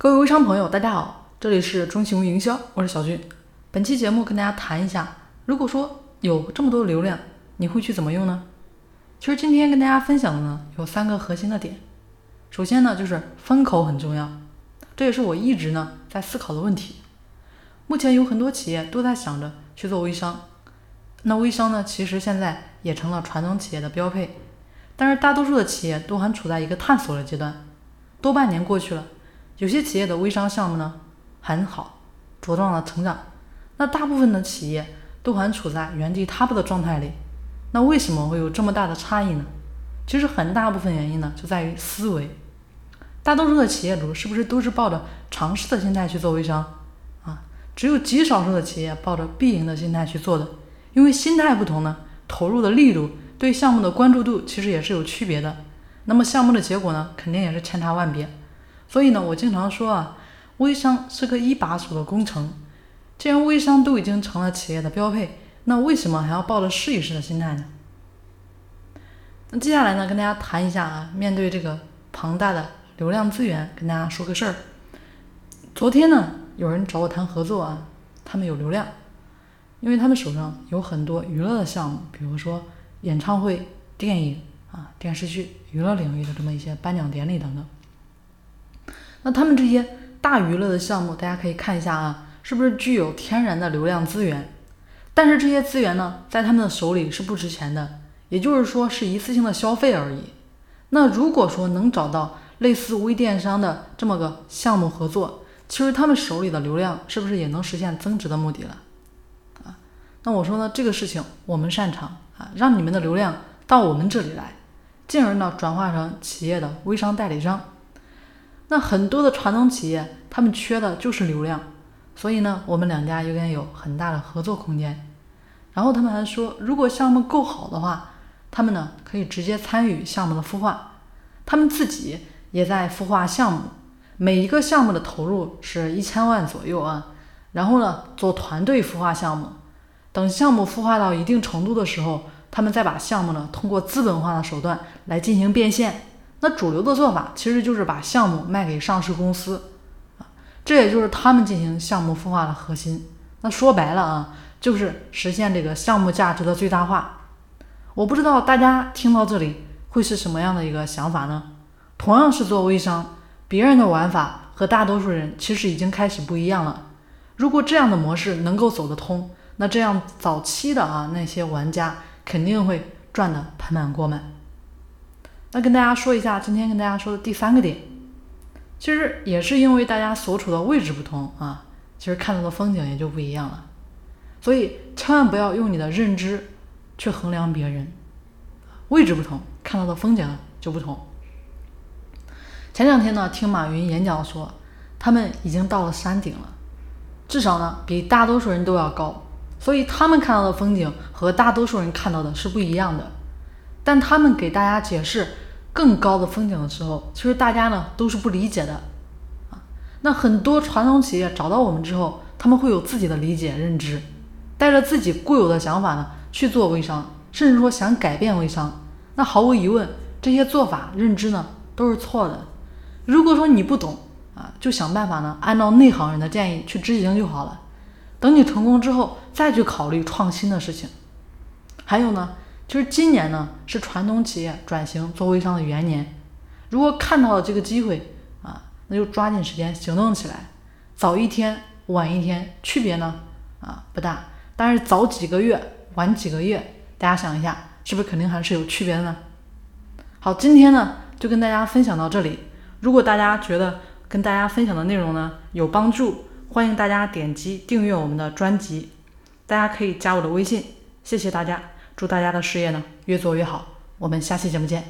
各位微商朋友，大家好，这里是中行营销，我是小军。本期节目跟大家谈一下，如果说有这么多流量，你会去怎么用呢？其实今天跟大家分享的呢，有三个核心的点。首先呢，就是风口很重要，这也是我一直呢在思考的问题。目前有很多企业都在想着去做微商，那微商呢，其实现在也成了传统企业的标配，但是大多数的企业都还处在一个探索的阶段。多半年过去了。有些企业的微商项目呢很好，茁壮的成长，那大部分的企业都还处在原地踏步的状态里。那为什么会有这么大的差异呢？其实很大部分原因呢就在于思维。大多数的企业主是不是都是抱着尝试的心态去做微商啊？只有极少数的企业抱着必赢的心态去做的。因为心态不同呢，投入的力度、对项目的关注度其实也是有区别的。那么项目的结果呢，肯定也是千差万别。所以呢，我经常说啊，微商是个一把手的工程。既然微商都已经成了企业的标配，那为什么还要抱着试一试的心态呢？那接下来呢，跟大家谈一下啊，面对这个庞大的流量资源，跟大家说个事儿。昨天呢，有人找我谈合作啊，他们有流量，因为他们手上有很多娱乐的项目，比如说演唱会、电影啊、电视剧、娱乐领域的这么一些颁奖典礼等等。那他们这些大娱乐的项目，大家可以看一下啊，是不是具有天然的流量资源？但是这些资源呢，在他们的手里是不值钱的，也就是说是一次性的消费而已。那如果说能找到类似微电商的这么个项目合作，其实他们手里的流量是不是也能实现增值的目的了？啊，那我说呢，这个事情我们擅长啊，让你们的流量到我们这里来，进而呢转化成企业的微商代理商。那很多的传统企业，他们缺的就是流量，所以呢，我们两家应该有很大的合作空间。然后他们还说，如果项目够好的话，他们呢可以直接参与项目的孵化，他们自己也在孵化项目，每一个项目的投入是一千万左右啊。然后呢，做团队孵化项目，等项目孵化到一定程度的时候，他们再把项目呢通过资本化的手段来进行变现。那主流的做法其实就是把项目卖给上市公司，啊，这也就是他们进行项目孵化的核心。那说白了啊，就是实现这个项目价值的最大化。我不知道大家听到这里会是什么样的一个想法呢？同样是做微商，别人的玩法和大多数人其实已经开始不一样了。如果这样的模式能够走得通，那这样早期的啊那些玩家肯定会赚得盆满钵满。那跟大家说一下，今天跟大家说的第三个点，其实也是因为大家所处的位置不同啊，其实看到的风景也就不一样了。所以千万不要用你的认知去衡量别人，位置不同，看到的风景就不同。前两天呢，听马云演讲说，他们已经到了山顶了，至少呢比大多数人都要高，所以他们看到的风景和大多数人看到的是不一样的。但他们给大家解释更高的风景的时候，其实大家呢都是不理解的啊。那很多传统企业找到我们之后，他们会有自己的理解认知，带着自己固有的想法呢去做微商，甚至说想改变微商。那毫无疑问，这些做法认知呢都是错的。如果说你不懂啊，就想办法呢按照内行人的建议去执行就好了。等你成功之后，再去考虑创新的事情。还有呢。其实今年呢是传统企业转型做微商的元年，如果看到了这个机会啊，那就抓紧时间行动起来。早一天晚一天区别呢啊不大，但是早几个月晚几个月，大家想一下，是不是肯定还是有区别的呢？好，今天呢就跟大家分享到这里。如果大家觉得跟大家分享的内容呢有帮助，欢迎大家点击订阅我们的专辑，大家可以加我的微信，谢谢大家。祝大家的事业呢越做越好，我们下期节目见。